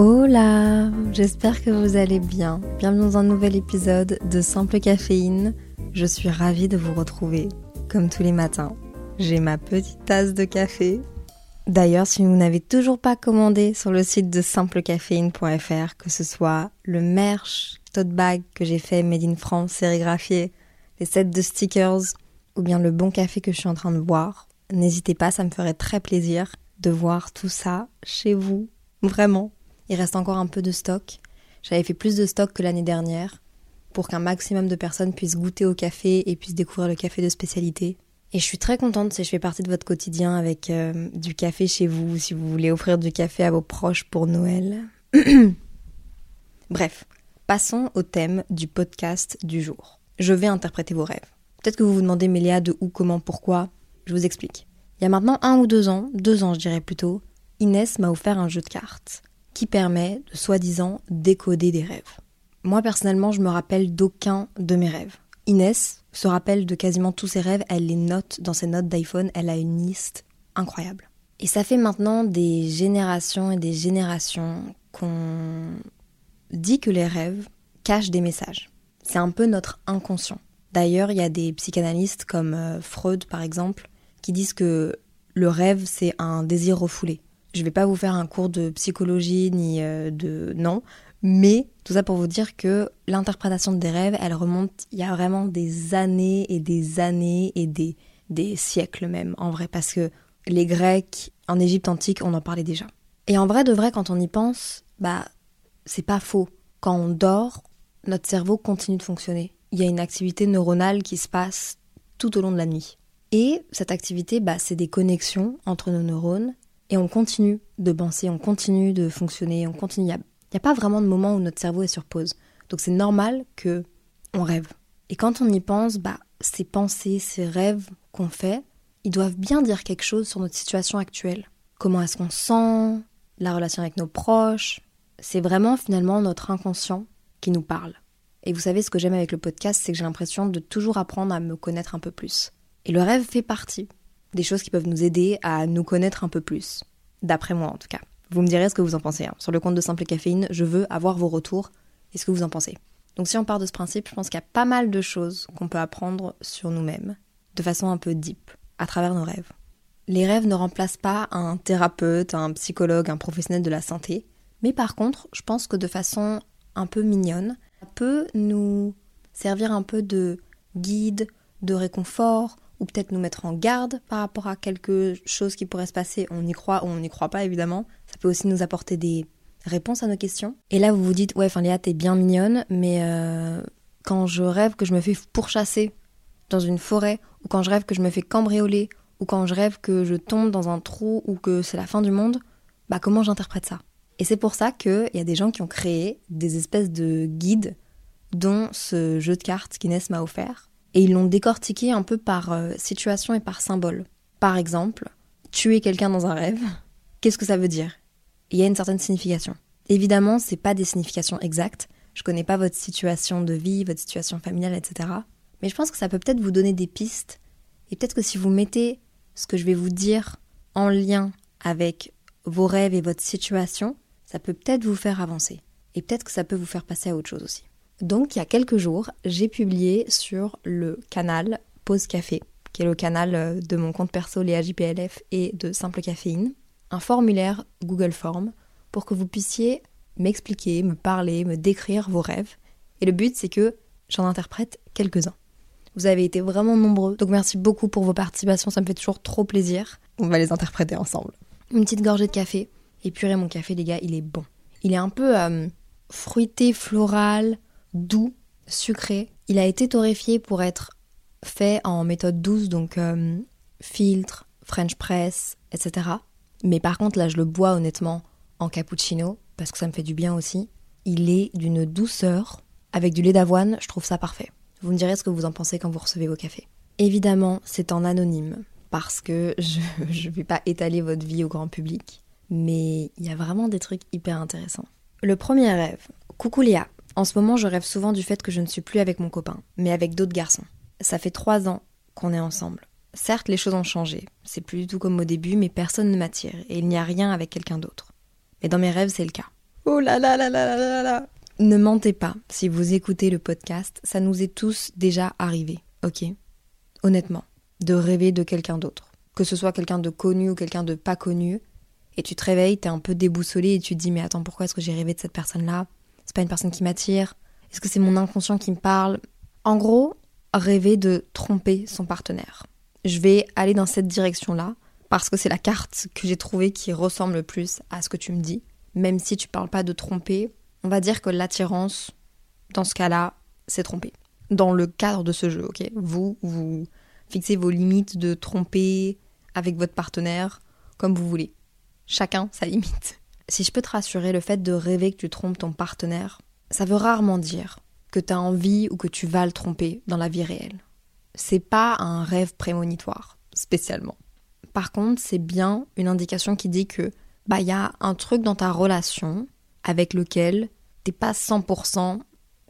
Hola, j'espère que vous allez bien. Bienvenue dans un nouvel épisode de Simple Caféine. Je suis ravie de vous retrouver, comme tous les matins. J'ai ma petite tasse de café. D'ailleurs, si vous n'avez toujours pas commandé sur le site de simplecaféine.fr, que ce soit le merch, tote bag que j'ai fait made in France sérigraphié, les sets de stickers ou bien le bon café que je suis en train de boire, n'hésitez pas, ça me ferait très plaisir de voir tout ça chez vous. Vraiment, il reste encore un peu de stock. J'avais fait plus de stock que l'année dernière pour qu'un maximum de personnes puissent goûter au café et puissent découvrir le café de spécialité. Et je suis très contente si je fais partie de votre quotidien avec euh, du café chez vous, si vous voulez offrir du café à vos proches pour Noël. Bref, passons au thème du podcast du jour. Je vais interpréter vos rêves. Peut-être que vous vous demandez, Mélia, de où, comment, pourquoi. Je vous explique. Il y a maintenant un ou deux ans, deux ans je dirais plutôt, Inès m'a offert un jeu de cartes qui permet de soi-disant décoder des rêves. Moi personnellement, je me rappelle d'aucun de mes rêves. Inès se rappelle de quasiment tous ses rêves, elle les note dans ses notes d'iPhone, elle a une liste incroyable. Et ça fait maintenant des générations et des générations qu'on dit que les rêves cachent des messages. C'est un peu notre inconscient. D'ailleurs, il y a des psychanalystes comme euh, Freud par exemple qui disent que le rêve c'est un désir refoulé. Je vais pas vous faire un cours de psychologie ni euh, de non, mais tout ça pour vous dire que l'interprétation des rêves, elle remonte il y a vraiment des années et des années et des des siècles même en vrai parce que les Grecs en Égypte antique, on en parlait déjà. Et en vrai de vrai quand on y pense, bah c'est pas faux. Quand on dort, notre cerveau continue de fonctionner. Il y a une activité neuronale qui se passe tout au long de la nuit. Et cette activité, bah, c'est des connexions entre nos neurones et on continue de penser, on continue de fonctionner, on continue. Il n'y a, pas vraiment de moment où notre cerveau est sur pause. Donc c'est normal que on rêve. Et quand on y pense, bah, ces pensées, ces rêves qu'on fait, ils doivent bien dire quelque chose sur notre situation actuelle. Comment est-ce qu'on sent, la relation avec nos proches. C'est vraiment finalement notre inconscient qui nous parle. Et vous savez, ce que j'aime avec le podcast, c'est que j'ai l'impression de toujours apprendre à me connaître un peu plus. Et le rêve fait partie des choses qui peuvent nous aider à nous connaître un peu plus. D'après moi, en tout cas. Vous me direz ce que vous en pensez. Hein. Sur le compte de Simple Caféine, je veux avoir vos retours et ce que vous en pensez. Donc si on part de ce principe, je pense qu'il y a pas mal de choses qu'on peut apprendre sur nous-mêmes, de façon un peu deep, à travers nos rêves. Les rêves ne remplacent pas un thérapeute, un psychologue, un professionnel de la santé, mais par contre, je pense que de façon un peu mignonne, ça peut nous servir un peu de guide, de réconfort, ou peut-être nous mettre en garde par rapport à quelque chose qui pourrait se passer. On y croit ou on n'y croit pas, évidemment. Ça peut aussi nous apporter des réponses à nos questions. Et là, vous vous dites, ouais, enfin Léa, t'es bien mignonne, mais euh, quand je rêve que je me fais pourchasser dans une forêt, ou quand je rêve que je me fais cambrioler, ou quand je rêve que je tombe dans un trou ou que c'est la fin du monde, bah comment j'interprète ça? Et c'est pour ça qu'il y a des gens qui ont créé des espèces de guides, dont ce jeu de cartes qu'Inès m'a offert, et ils l'ont décortiqué un peu par euh, situation et par symbole. Par exemple, tuer quelqu'un dans un rêve, qu'est-ce que ça veut dire? Il y a une certaine signification. Évidemment, c'est pas des significations exactes. Je connais pas votre situation de vie, votre situation familiale, etc. Mais je pense que ça peut peut-être vous donner des pistes. Et peut-être que si vous mettez ce que je vais vous dire en lien avec vos rêves et votre situation, ça peut peut-être vous faire avancer. Et peut-être que ça peut vous faire passer à autre chose aussi. Donc il y a quelques jours, j'ai publié sur le canal Pause Café, qui est le canal euh, de mon compte perso Léa JPLF et de Simple Caféine, un formulaire Google Form pour que vous puissiez m'expliquer, me parler, me décrire vos rêves. Et le but, c'est que j'en interprète quelques-uns. Vous avez été vraiment nombreux, donc merci beaucoup pour vos participations, ça me fait toujours trop plaisir. On va les interpréter ensemble. Une petite gorgée de café. Et purée, mon café, les gars, il est bon. Il est un peu euh, fruité, floral, doux. sucré. Il a été torréfié pour être fait en méthode douce, donc euh, filtre, French press, etc. Mais par contre, là, je le bois honnêtement en cappuccino, parce que ça me fait du bien aussi. Il est d'une douceur. Avec du lait d'avoine, je trouve ça parfait. Vous me direz ce que vous en pensez quand vous recevez vos cafés. Évidemment, c'est en anonyme, parce que je ne vais pas étaler votre vie au grand public. Mais il y a vraiment des trucs hyper intéressants. Le premier rêve. Coucou Léa. En ce moment, je rêve souvent du fait que je ne suis plus avec mon copain, mais avec d'autres garçons. Ça fait trois ans qu'on est ensemble. Certes, les choses ont changé. C'est plus du tout comme au début, mais personne ne m'attire et il n'y a rien avec quelqu'un d'autre. Mais dans mes rêves, c'est le cas. Oh là là là là là là là Ne mentez pas, si vous écoutez le podcast, ça nous est tous déjà arrivé, ok? Honnêtement, de rêver de quelqu'un d'autre. Que ce soit quelqu'un de connu ou quelqu'un de pas connu, et tu te réveilles, t'es un peu déboussolé et tu te dis mais attends, pourquoi est-ce que j'ai rêvé de cette personne-là? Une personne qui m'attire Est-ce que c'est mon inconscient qui me parle? En gros, rêver de tromper son partenaire. Je vais aller dans cette direction-là parce que c'est la carte que j'ai trouvée qui ressemble le plus à ce que tu me dis. Même si tu parles pas de tromper, on va dire que l'attirance, dans ce cas-là, c'est tromper. Dans le cadre de ce jeu, ok? Vous, vous fixez vos limites de tromper avec votre partenaire comme vous voulez. Chacun sa limite. Si je peux te rassurer, le fait de rêver que tu trompes ton partenaire, ça veut rarement dire que tu as envie ou que tu vas le tromper dans la vie réelle. C'est pas un rêve prémonitoire, spécialement. Par contre, c'est bien une indication qui dit que bah y a un truc dans ta relation avec lequel t'es pas 100%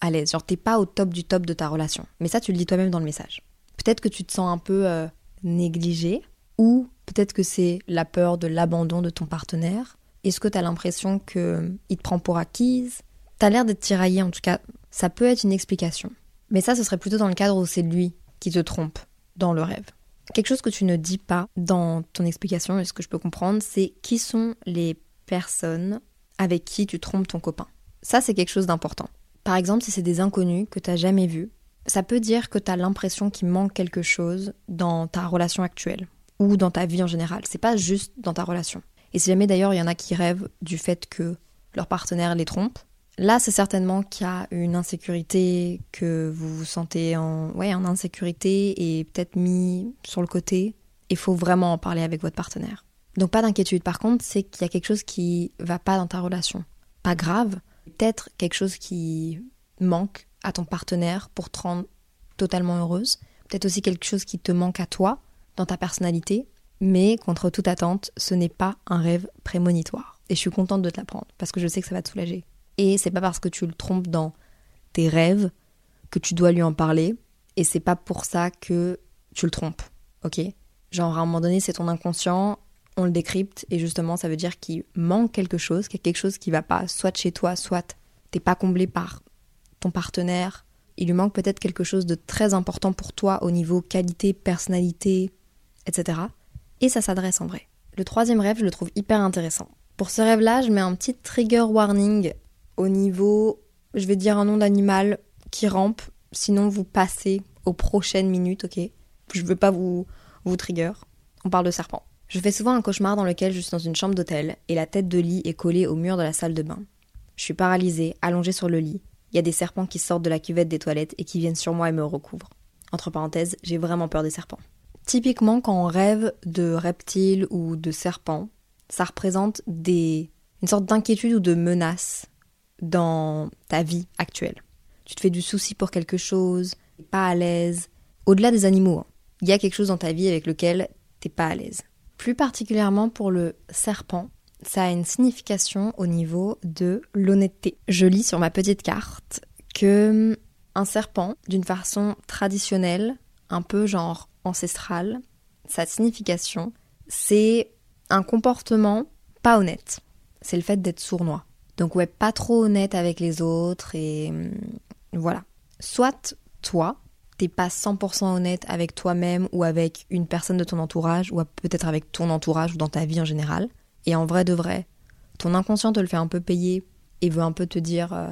à l'aise, genre t'es pas au top du top de ta relation. Mais ça, tu le dis toi-même dans le message. Peut-être que tu te sens un peu euh, négligé, ou peut-être que c'est la peur de l'abandon de ton partenaire. Est-ce que tu as l'impression qu'il te prend pour acquise? T'as l'air d'être tiraillé en tout cas. Ça peut être une explication. Mais ça, ce serait plutôt dans le cadre où c'est lui qui te trompe dans le rêve. Quelque chose que tu ne dis pas dans ton explication, et ce que je peux comprendre, c'est qui sont les personnes avec qui tu trompes ton copain? Ça, c'est quelque chose d'important. Par exemple, si c'est des inconnus que tu n'as jamais vus, ça peut dire que tu as l'impression qu'il manque quelque chose dans ta relation actuelle ou dans ta vie en général. C'est pas juste dans ta relation. Et si jamais d'ailleurs il y en a qui rêvent du fait que leur partenaire les trompe, Là, c'est certainement qu'il y a une insécurité, que vous vous sentez en, ouais, en insécurité et peut-être mis sur le côté. Il faut vraiment en parler avec votre partenaire. Donc pas d'inquiétude. Par contre, c'est qu'il y a quelque chose qui va pas dans ta relation. Pas grave, peut-être quelque chose qui manque à ton partenaire pour te rendre totalement heureuse. Peut-être aussi quelque chose qui te manque à toi, dans ta personnalité. Mais contre toute attente, ce n'est pas un rêve prémonitoire. Et je suis contente de te l'apprendre parce que je sais que ça va te soulager. Et c'est pas parce que tu le trompes dans tes rêves que tu dois lui en parler. Et c'est pas pour ça que tu le trompes. Ok? Genre, à un moment donné, c'est ton inconscient, on le décrypte, et justement, ça veut dire qu'il manque quelque chose, qu'il y a quelque chose qui va pas, soit chez toi, soit t'es pas comblé par ton partenaire. Il lui manque peut-être quelque chose de très important pour toi au niveau qualité, personnalité, etc. Et ça s'adresse en vrai. Le troisième rêve, je le trouve hyper intéressant. Pour ce rêve-là, je mets un petit trigger warning au niveau, je vais dire un nom d'animal qui rampe, sinon vous passez aux prochaines minutes, ok? Je veux pas vous, vous trigger. On parle de serpent. Je fais souvent un cauchemar dans lequel je suis dans une chambre d'hôtel et la tête de lit est collée au mur de la salle de bain. Je suis paralysée, allongée sur le lit. Il y a des serpents qui sortent de la cuvette des toilettes et qui viennent sur moi et me recouvrent. Entre parenthèses, j'ai vraiment peur des serpents. Typiquement, quand on rêve de reptiles ou de serpents, ça représente des... une sorte d'inquiétude ou de menace dans ta vie actuelle. Tu te fais du souci pour quelque chose, pas à l'aise. Au-delà des animaux, hein, il y a quelque chose dans ta vie avec lequel t'es pas à l'aise. Plus particulièrement pour le serpent, ça a une signification au niveau de l'honnêteté. Je lis sur ma petite carte que hum, un serpent, d'une façon traditionnelle, un peu genre ancestrale, sa signification, c'est un comportement pas honnête. C'est le fait d'être sournois. Donc ouais, pas trop honnête avec les autres et hum, voilà. Soit toi, t'es pas 100% honnête avec toi-même ou avec une personne de ton entourage ou peut-être avec ton entourage ou dans ta vie en général. Et en vrai de vrai, ton inconscient te le fait un peu payer et veut un peu te dire euh,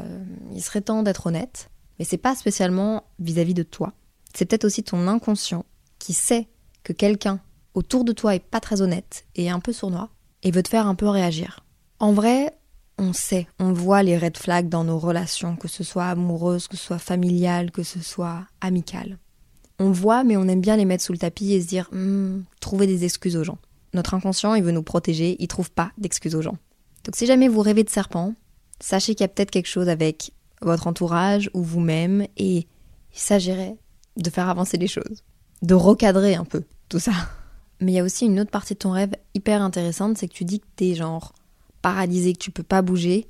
il serait temps d'être honnête. Mais c'est pas spécialement vis-à-vis de toi. C'est peut-être aussi ton inconscient qui sait que quelqu'un autour de toi est pas très honnête et un peu sournois et veut te faire un peu réagir. En vrai, on sait, on voit les red flags dans nos relations, que ce soit amoureuses, que ce soit familiales, que ce soit amicales. On voit, mais on aime bien les mettre sous le tapis et se dire hmm, trouver des excuses aux gens. Notre inconscient, il veut nous protéger, il trouve pas d'excuses aux gens. Donc si jamais vous rêvez de serpent, sachez qu'il y a peut-être quelque chose avec votre entourage ou vous-même et il s'agirait de faire avancer les choses, de recadrer un peu tout ça. Mais il y a aussi une autre partie de ton rêve hyper intéressante, c'est que tu dis que t'es genre paralysé, que tu peux pas bouger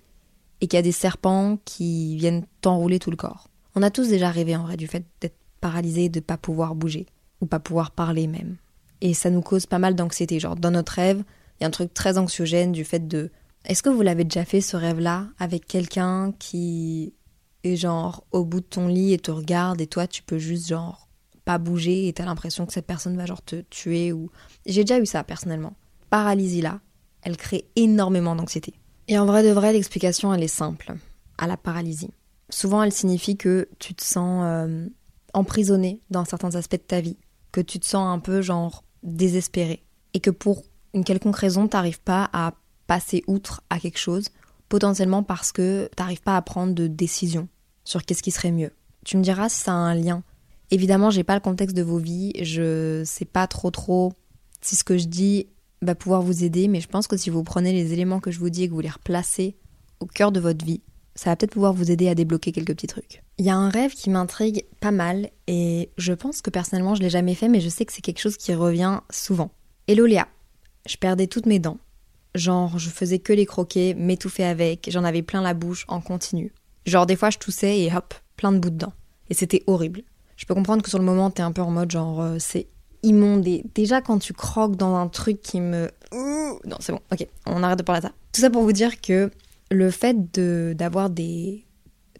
et qu'il y a des serpents qui viennent t'enrouler tout le corps. On a tous déjà rêvé en vrai du fait d'être paralysé, de pas pouvoir bouger ou pas pouvoir parler même. Et ça nous cause pas mal d'anxiété. Genre dans notre rêve, il y a un truc très anxiogène du fait de est-ce que vous l'avez déjà fait ce rêve-là avec quelqu'un qui est genre au bout de ton lit et te regarde et toi tu peux juste genre pas bouger et t'as l'impression que cette personne va genre te tuer ou j'ai déjà eu ça personnellement. Paralysie là, elle crée énormément d'anxiété. Et en vrai de vrai, l'explication elle est simple à la paralysie. Souvent elle signifie que tu te sens euh, emprisonné dans certains aspects de ta vie, que tu te sens un peu genre désespéré et que pour une quelconque raison t'arrives pas à passer outre à quelque chose, potentiellement parce que t'arrives pas à prendre de décision sur qu'est-ce qui serait mieux. Tu me diras si ça a un lien. Évidemment, j'ai pas le contexte de vos vies, je sais pas trop trop si ce que je dis va pouvoir vous aider, mais je pense que si vous prenez les éléments que je vous dis et que vous les replacez au cœur de votre vie, ça va peut-être pouvoir vous aider à débloquer quelques petits trucs. Il y a un rêve qui m'intrigue pas mal et je pense que personnellement je l'ai jamais fait, mais je sais que c'est quelque chose qui revient souvent. Hello Léa, je perdais toutes mes dents Genre, je faisais que les croquer, m'étouffer avec, j'en avais plein la bouche en continu. Genre, des fois, je toussais et hop, plein de bouts de dents. Et c'était horrible. Je peux comprendre que sur le moment, t'es un peu en mode genre, euh, c'est immonde. déjà, quand tu croques dans un truc qui me. Non, c'est bon, ok, on arrête de parler de ça. Tout ça pour vous dire que le fait de, d'avoir des,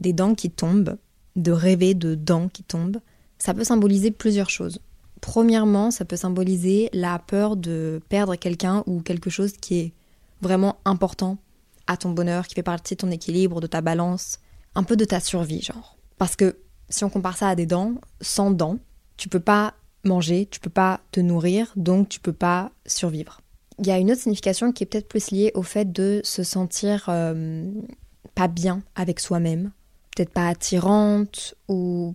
des dents qui tombent, de rêver de dents qui tombent, ça peut symboliser plusieurs choses. Premièrement, ça peut symboliser la peur de perdre quelqu'un ou quelque chose qui est vraiment important à ton bonheur, qui fait partie de ton équilibre, de ta balance, un peu de ta survie, genre. Parce que si on compare ça à des dents, sans dents, tu peux pas manger, tu peux pas te nourrir, donc tu peux pas survivre. Il y a une autre signification qui est peut-être plus liée au fait de se sentir euh, pas bien avec soi-même, peut-être pas attirante ou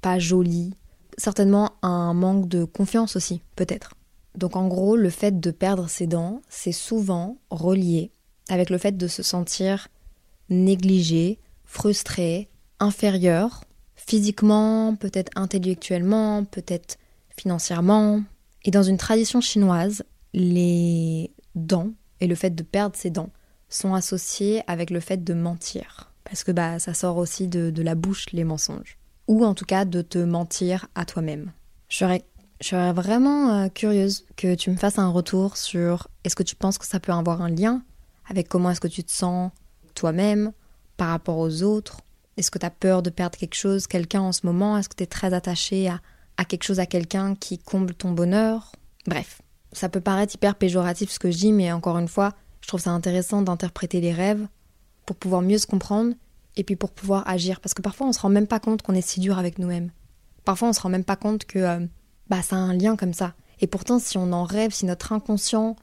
pas jolie, certainement un manque de confiance aussi, peut-être. Donc en gros, le fait de perdre ses dents, c'est souvent relié avec le fait de se sentir négligé, frustré, inférieur, physiquement, peut-être intellectuellement, peut-être financièrement. Et dans une tradition chinoise, les dents et le fait de perdre ses dents sont associés avec le fait de mentir. Parce que bah, ça sort aussi de, de la bouche, les mensonges. Ou en tout cas de te mentir à toi-même. Je serais je serais vraiment euh, curieuse que tu me fasses un retour sur est-ce que tu penses que ça peut avoir un lien avec comment est-ce que tu te sens toi-même par rapport aux autres? Est-ce que tu as peur de perdre quelque chose, quelqu'un en ce moment? Est-ce que tu es très attaché à, à quelque chose, à quelqu'un qui comble ton bonheur? Bref, ça peut paraître hyper péjoratif ce que je dis, mais encore une fois, je trouve ça intéressant d'interpréter les rêves pour pouvoir mieux se comprendre et puis pour pouvoir agir. Parce que parfois on se rend même pas compte qu'on est si dur avec nous-mêmes. Parfois on se rend même pas compte que euh, bah ça a un lien comme ça. Et pourtant, si on en rêve, si notre inconscient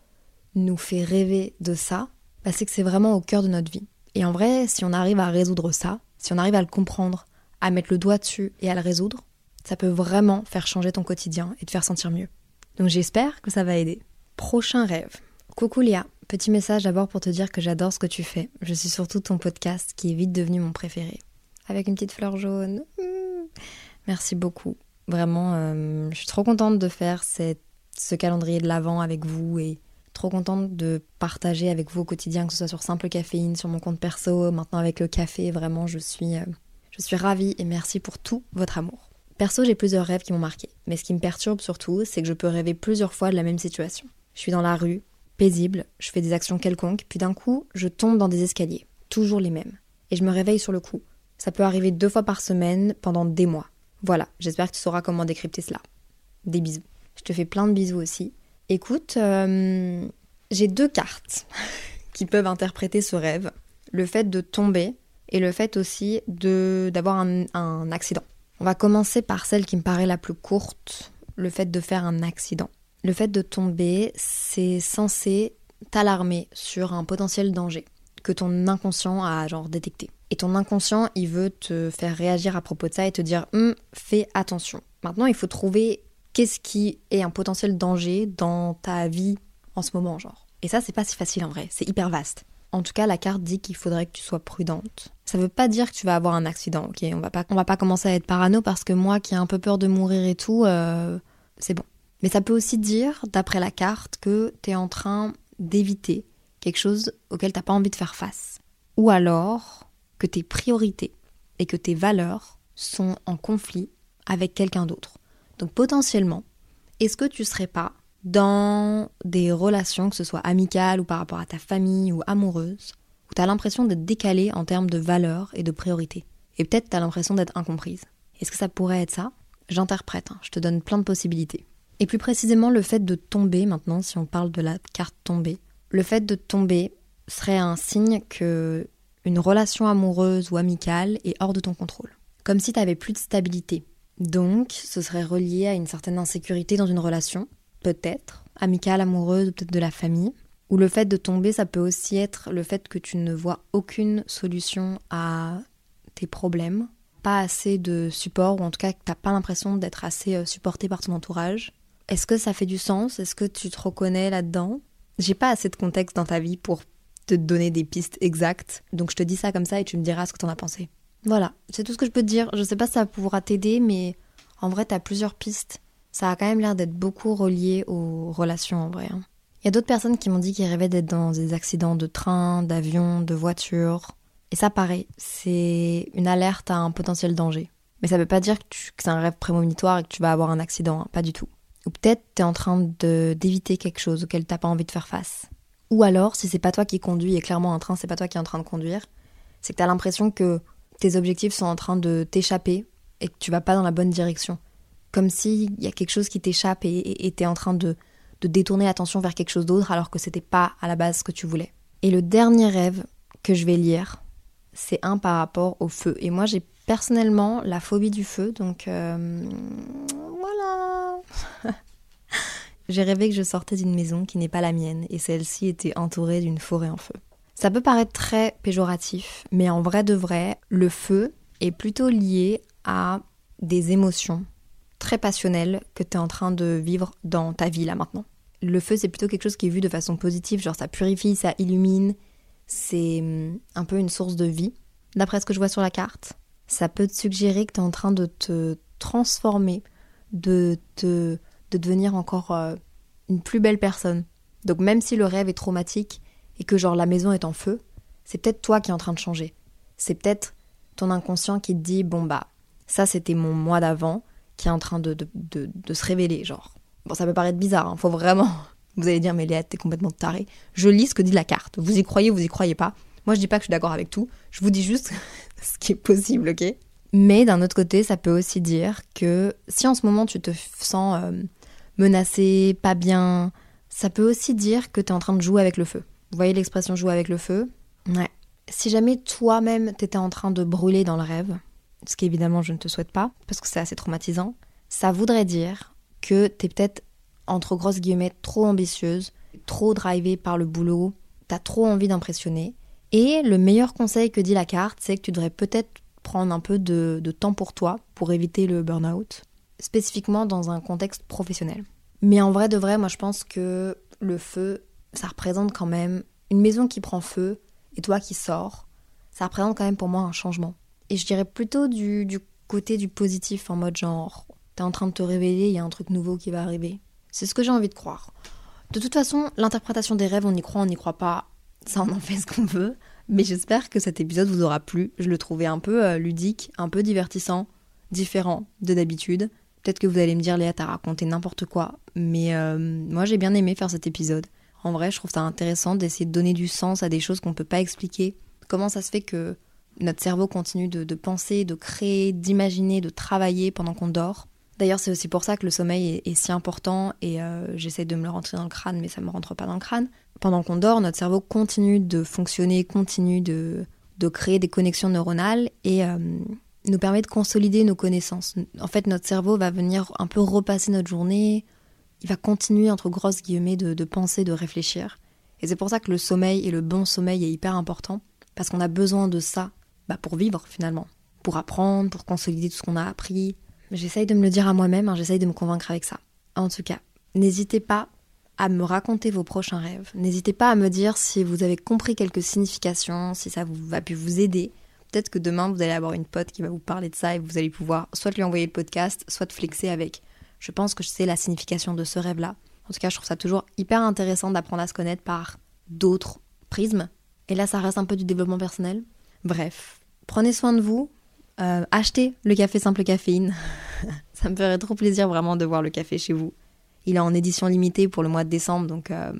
nous fait rêver de ça, bah c'est que c'est vraiment au cœur de notre vie. Et en vrai, si on arrive à résoudre ça, si on arrive à le comprendre, à mettre le doigt dessus et à le résoudre, ça peut vraiment faire changer ton quotidien et te faire sentir mieux. Donc j'espère que ça va aider. Prochain rêve. Coucou Léa, petit message d'abord pour te dire que j'adore ce que tu fais. Je suis surtout ton podcast qui est vite devenu mon préféré. Avec une petite fleur jaune. Mmh. Merci beaucoup. Vraiment, euh, je suis trop contente de faire ce calendrier de l'Avent avec vous et trop contente de partager avec vous au quotidien, que ce soit sur Simple Caféine, sur mon compte perso, maintenant avec le café. Vraiment, je suis, euh, je suis ravie et merci pour tout votre amour. Perso, j'ai plusieurs rêves qui m'ont marqué, mais ce qui me perturbe surtout, c'est que je peux rêver plusieurs fois de la même situation. Je suis dans la rue, paisible, je fais des actions quelconques, puis d'un coup, je tombe dans des escaliers, toujours les mêmes, et je me réveille sur le coup. Ça peut arriver deux fois par semaine pendant des mois. Voilà, j'espère que tu sauras comment décrypter cela. Des bisous. Je te fais plein de bisous aussi. Écoute, euh, j'ai deux cartes qui peuvent interpréter ce rêve. Le fait de tomber et le fait aussi d'avoir un, un accident. On va commencer par celle qui me paraît la plus courte, le fait de faire un accident. Le fait de tomber, c'est censé t'alarmer sur un potentiel danger que ton inconscient a genre détecté. Et ton inconscient, il veut te faire réagir à propos de ça et te dire hum, fais attention. Maintenant, il faut trouver qu'est-ce qui est un potentiel danger dans ta vie en ce moment, genre. Et ça, c'est pas si facile en vrai, c'est hyper vaste. En tout cas, la carte dit qu'il faudrait que tu sois prudente. Ça veut pas dire que tu vas avoir un accident, ok? On va pas, on va pas commencer à être parano parce que moi qui ai un peu peur de mourir et tout, euh, c'est bon. Mais ça peut aussi dire, d'après la carte, que tu es en train d'éviter quelque chose auquel t'as pas envie de faire face. Ou alors que tes priorités et que tes valeurs sont en conflit avec quelqu'un d'autre. Donc potentiellement, est-ce que tu serais pas dans des relations, que ce soit amicales ou par rapport à ta famille ou amoureuse, où tu as l'impression d'être décalé en termes de valeurs et de priorités? Et peut-être tu as l'impression d'être incomprise. Est-ce que ça pourrait être ça? J'interprète, hein. je te donne plein de possibilités. Et plus précisément, le fait de tomber maintenant, si on parle de la carte tombée, le fait de tomber serait un signe que une relation amoureuse ou amicale est hors de ton contrôle. Comme si tu plus de stabilité. Donc, ce serait relié à une certaine insécurité dans une relation, peut-être, amicale, amoureuse, peut-être de la famille. Ou le fait de tomber, ça peut aussi être le fait que tu ne vois aucune solution à tes problèmes, pas assez de support, ou en tout cas que tu n'as pas l'impression d'être assez euh, supporté par ton entourage. Est-ce que ça fait du sens? Est-ce que tu te reconnais là-dedans? J'ai pas assez de contexte dans ta vie pour te donner des pistes exactes, donc je te dis ça comme ça et tu me diras ce que tu en as pensé. Voilà, c'est tout ce que je peux te dire. Je sais pas si ça pourra t'aider, mais en vrai, tu as plusieurs pistes ça a quand même l'air d'être beaucoup relié aux relations en vrai. Hein. Il y a d'autres personnes qui m'ont dit qu'ils rêvaient d'être dans des accidents de train, d'avion, de voiture. Et ça, pareil, c'est une alerte à un potentiel danger. Mais ça veut pas dire que, c'est un rêve prémonitoire et que tu vas avoir un accident, hein, pas du tout. Ou peut-être tu es en train d'éviter quelque chose auquel t'as pas envie de faire face. Ou alors, si c'est pas toi qui conduis et clairement un train, c'est pas toi qui es en train de conduire, c'est que tu as l'impression que tes objectifs sont en train de t'échapper et que tu vas pas dans la bonne direction comme s'il y a quelque chose qui t'échappe et était en train de, de détourner l'attention vers quelque chose d'autre alors que c'était pas à la base ce que tu voulais. Et le dernier rêve que je vais lire, c'est un par rapport au feu. Et moi, j'ai personnellement la phobie du feu, donc euh, voilà. j'ai rêvé que je sortais d'une maison qui n'est pas la mienne et celle-ci était entourée d'une forêt en feu. Ça peut paraître très péjoratif, mais en vrai de vrai, le feu est plutôt lié à des émotions, très passionnel que tu es en train de vivre dans ta vie là maintenant. Le feu, c'est plutôt quelque chose qui est vu de façon positive, genre ça purifie, ça illumine, c'est hum, un peu une source de vie. D'après ce que je vois sur la carte, ça peut te suggérer que tu es en train de te transformer, de, te, de devenir encore euh, une plus belle personne. Donc même si le rêve est traumatique et que genre la maison est en feu, c'est peut-être toi qui es en train de changer. C'est peut-être ton inconscient qui te dit bon bah ça c'était mon moi d'avant, qui est en train de, se révéler, genre. Bon, ça peut paraître bizarre, hein, faut vraiment... Vous allez dire, mais Léa, t'es complètement tarée. Je lis ce que dit la carte. Vous y croyez, vous y croyez pas. Moi, je dis pas que je suis d'accord avec tout. Je vous dis juste ce qui est possible, ok? Mais d'un autre côté, ça peut aussi dire que si en ce moment tu te sens euh, menacé, pas bien, ça peut aussi dire que t'es en train de jouer avec le feu. Vous voyez l'expression jouer avec le feu Ouais. Si jamais toi-même t'étais en train de brûler dans le rêve, ce qui évidemment je ne te souhaite pas, parce que c'est assez traumatisant, ça voudrait dire que t'es peut-être, entre grosses guillemets, trop ambitieuse, trop drivée par le boulot, t'as trop envie d'impressionner. Et le meilleur conseil que dit la carte, c'est que tu devrais peut-être prendre un peu de, de temps pour toi, pour éviter le burn-out, spécifiquement dans un contexte professionnel. Mais en vrai de vrai, moi je pense que le feu, ça représente quand même une maison qui prend feu et toi qui sors, ça représente quand même pour moi un changement. Et je dirais plutôt du, côté du positif, en mode genre, t'es en train de te réveiller, il y a un truc nouveau qui va arriver. C'est ce que j'ai envie de croire. De toute façon, l'interprétation des rêves, on y croit, on n'y croit pas, ça on en fait ce qu'on veut. Mais j'espère que cet épisode vous aura plu. Je le trouvais un peu euh, ludique, un peu divertissant, différent de d'habitude. Peut-être que vous allez me dire, Léa, t'as raconté n'importe quoi. Mais euh, moi, j'ai bien aimé faire cet épisode. En vrai, je trouve ça intéressant d'essayer de donner du sens à des choses qu'on ne peut pas expliquer. Comment ça se fait que notre cerveau continue de, penser, de créer, d'imaginer, de travailler pendant qu'on dort? D'ailleurs, c'est aussi pour ça que le sommeil est, si important et euh, j'essaie de me le rentrer dans le crâne, mais ça ne me rentre pas dans le crâne. Pendant qu'on dort, notre cerveau continue de fonctionner, continue de, créer des connexions neuronales et euh, nous permet de consolider nos connaissances. En fait, notre cerveau va venir un peu repasser notre journée, il va continuer, entre grosses guillemets, de penser, de réfléchir. Et c'est pour ça que le sommeil et le bon sommeil est hyper important, parce qu'on a besoin de ça bah, pour vivre finalement, pour apprendre, pour consolider tout ce qu'on a appris. J'essaye de me le dire à moi-même, hein, j'essaye de me convaincre avec ça. En tout cas, n'hésitez pas à me raconter vos prochains rêves. N'hésitez pas à me dire si vous avez compris quelques significations, si ça vous, a pu vous aider. Peut-être que demain, vous allez avoir une pote qui va vous parler de ça et vous allez pouvoir soit lui envoyer le podcast, soit flexer avec. Je pense que je sais la signification de ce rêve-là. En tout cas, je trouve ça toujours hyper intéressant d'apprendre à se connaître par d'autres prismes. Et là, ça reste un peu du développement personnel. Bref, prenez soin de vous. Euh, achetez le café simple caféine. ça me ferait trop plaisir vraiment de voir le café chez vous. Il est en édition limitée pour le mois de décembre, donc euh,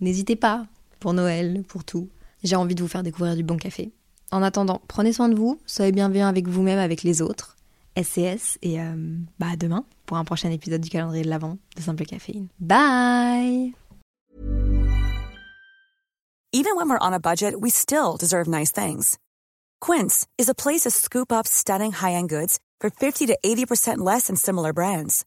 n'hésitez pas pour Noël, pour tout. J'ai envie de vous faire découvrir du bon café. En attendant, prenez soin de vous, soyez bienveillants avec vous-même, avec les autres. SCS et euh, bah à demain pour un prochain épisode du calendrier de l'Avent de Simple Caféine. Bye Even when we're on a budget, we still deserve nice things. Quince is a place to scoop up stunning high-end goods for 50 to 80% less than similar brands.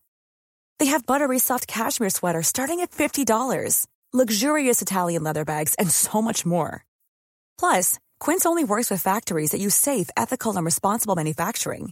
They have buttery soft cashmere sweaters starting at $50, luxurious Italian leather bags, and so much more. Plus, Quince only works with factories that use safe, ethical, and responsible manufacturing.